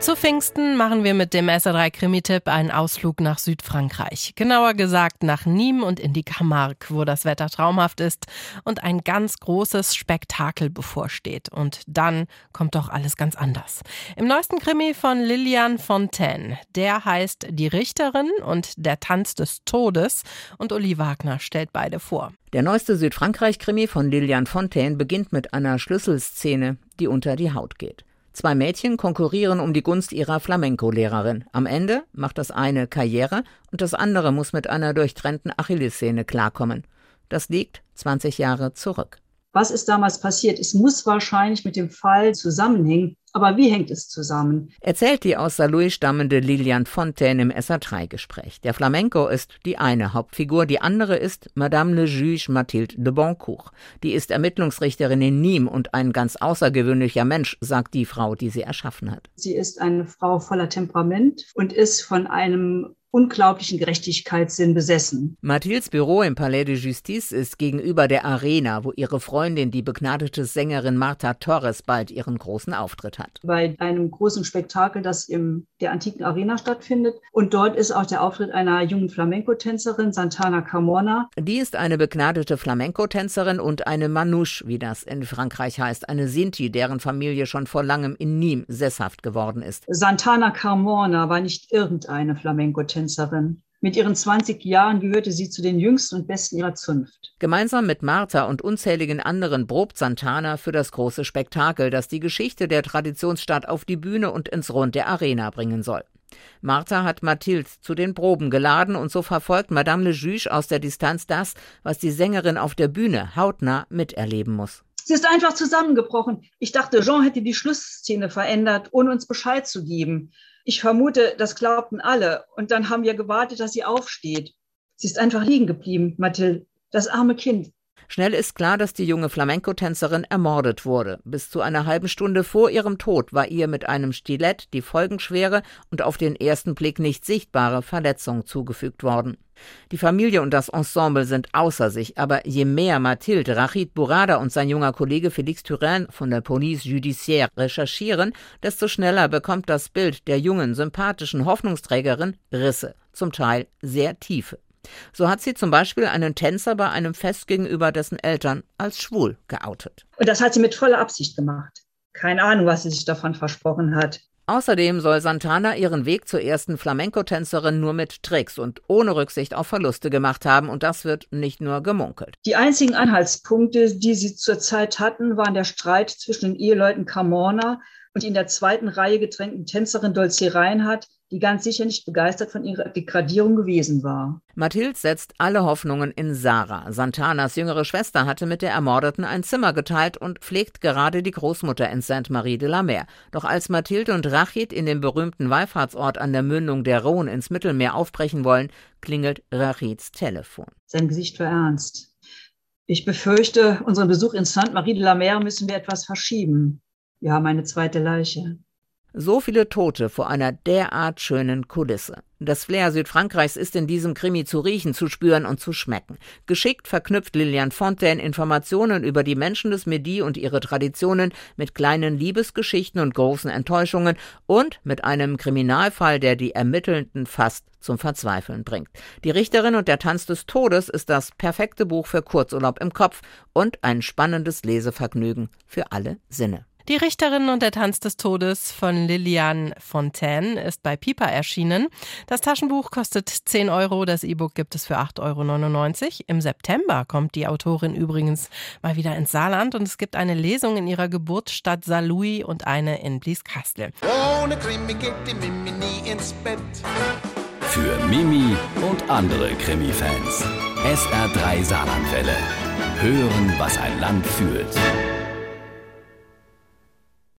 Zu Pfingsten machen wir mit dem SR3 Krimi-Tipp einen Ausflug nach Südfrankreich. Genauer gesagt nach Nîmes und in die Camargue, wo das Wetter traumhaft ist und ein ganz großes Spektakel bevorsteht. Und dann kommt doch alles ganz anders. Im neuesten Krimi von Lilian Fontaine. Der heißt Die Richterin und der Tanz des Todes. Und Uli Wagner stellt beide vor. Der neueste Südfrankreich-Krimi von Lilian Fontaine beginnt mit einer Schlüsselszene, die unter die Haut geht. Zwei Mädchen konkurrieren um die Gunst ihrer Flamenco-Lehrerin. Am Ende macht das eine Karriere und das andere muss mit einer durchtrennten Achillessehne klarkommen. Das liegt 20 Jahre zurück. Was ist damals passiert? Es muss wahrscheinlich mit dem Fall zusammenhängen. Aber wie hängt es zusammen? Erzählt die aus Saarlouis stammende Lilian Fontaine im SA3-Gespräch. Der Flamenco ist die eine Hauptfigur, die andere ist Madame le Juge Mathilde de Boncourt. Die ist Ermittlungsrichterin in Nîmes und ein ganz außergewöhnlicher Mensch, sagt die Frau, die sie erschaffen hat. Sie ist eine Frau voller Temperament und ist von einem unglaublichen Gerechtigkeitssinn besessen. Mathildes Büro im Palais de Justice ist gegenüber der Arena, wo ihre Freundin, die begnadete Sängerin Marta Torres, bald ihren großen Auftritt hat. Bei einem großen Spektakel, das in der antiken Arena stattfindet. Und dort ist auch der Auftritt einer jungen Flamenco-Tänzerin, Santana Carmona. Die ist eine begnadete Flamenco-Tänzerin und eine Manouche, wie das in Frankreich heißt, eine Sinti, deren Familie schon vor langem in Nîmes sesshaft geworden ist. Santana Carmona war nicht irgendeine Flamenco-Tänzerin. Tänzerin. Mit ihren 20 Jahren gehörte sie zu den jüngsten und besten ihrer Zunft. Gemeinsam mit Martha und unzähligen anderen probt Santana für das große Spektakel, das die Geschichte der Traditionsstadt auf die Bühne und ins Rund der Arena bringen soll. Martha hat Mathilde zu den Proben geladen und so verfolgt Madame le Juge aus der Distanz das, was die Sängerin auf der Bühne hautnah miterleben muss. Sie ist einfach zusammengebrochen. Ich dachte, Jean hätte die Schlussszene verändert, ohne uns Bescheid zu geben. Ich vermute, das glaubten alle. Und dann haben wir gewartet, dass sie aufsteht. Sie ist einfach liegen geblieben, Mathilde. Das arme Kind. Schnell ist klar, dass die junge Flamenco-Tänzerin ermordet wurde. Bis zu einer halben Stunde vor ihrem Tod war ihr mit einem Stilett die folgenschwere und auf den ersten Blick nicht sichtbare Verletzung zugefügt worden. Die Familie und das Ensemble sind außer sich, aber je mehr Mathilde, Rachid Bourada und sein junger Kollege Félix Turenne von der Police Judiciaire recherchieren, desto schneller bekommt das Bild der jungen, sympathischen Hoffnungsträgerin Risse, zum Teil sehr tiefe. So hat sie zum Beispiel einen Tänzer bei einem Fest gegenüber dessen Eltern als schwul geoutet. Und das hat sie mit voller Absicht gemacht. Keine Ahnung, was sie sich davon versprochen hat. Außerdem soll Santana ihren Weg zur ersten Flamenco-Tänzerin nur mit Tricks und ohne Rücksicht auf Verluste gemacht haben und das wird nicht nur gemunkelt. Die einzigen Anhaltspunkte, die sie zurzeit hatten, waren der Streit zwischen den Eheleuten Carmona und die in der zweiten Reihe gedrängten Tänzerin Dolce Reinhardt, die ganz sicher nicht begeistert von ihrer Degradierung gewesen war. Mathilde setzt alle Hoffnungen in Sarah. Santanas jüngere Schwester hatte mit der Ermordeten ein Zimmer geteilt und pflegt gerade die Großmutter in Sainte-Marie de la Mer. Doch als Mathilde und Rachid in den berühmten Wallfahrtsort an der Mündung der Rhone ins Mittelmeer aufbrechen wollen, klingelt Rachids Telefon. Sein Gesicht war ernst. Ich befürchte, unseren Besuch in Sainte-Marie de la Mer müssen wir etwas verschieben. Wir haben eine zweite Leiche. So viele Tote vor einer derart schönen Kulisse. Das Flair Südfrankreichs ist in diesem Krimi zu riechen, zu spüren und zu schmecken. Geschickt verknüpft Lilian Fontaine Informationen über die Menschen des Midi und ihre Traditionen mit kleinen Liebesgeschichten und großen Enttäuschungen und mit einem Kriminalfall, der die Ermittelnden fast zum Verzweifeln bringt. Die Richterin und der Tanz des Todes ist das perfekte Buch für Kurzurlaub im Kopf und ein spannendes Lesevergnügen für alle Sinne. Die Richterin und der Tanz des Todes von Lilian Fontaine ist bei Piper erschienen. Das Taschenbuch kostet 10 Euro, das E-Book gibt es für 8,99 Euro. Im September kommt die Autorin übrigens mal wieder ins Saarland und es gibt eine Lesung in ihrer Geburtsstadt Saarlouis und eine in Blieskastel. Ohne Krimi geht die Mimi nie ins Bett. Für Mimi und andere Krimi-Fans. SR3 Saarlandwelle. Hören, was ein Land fühlt.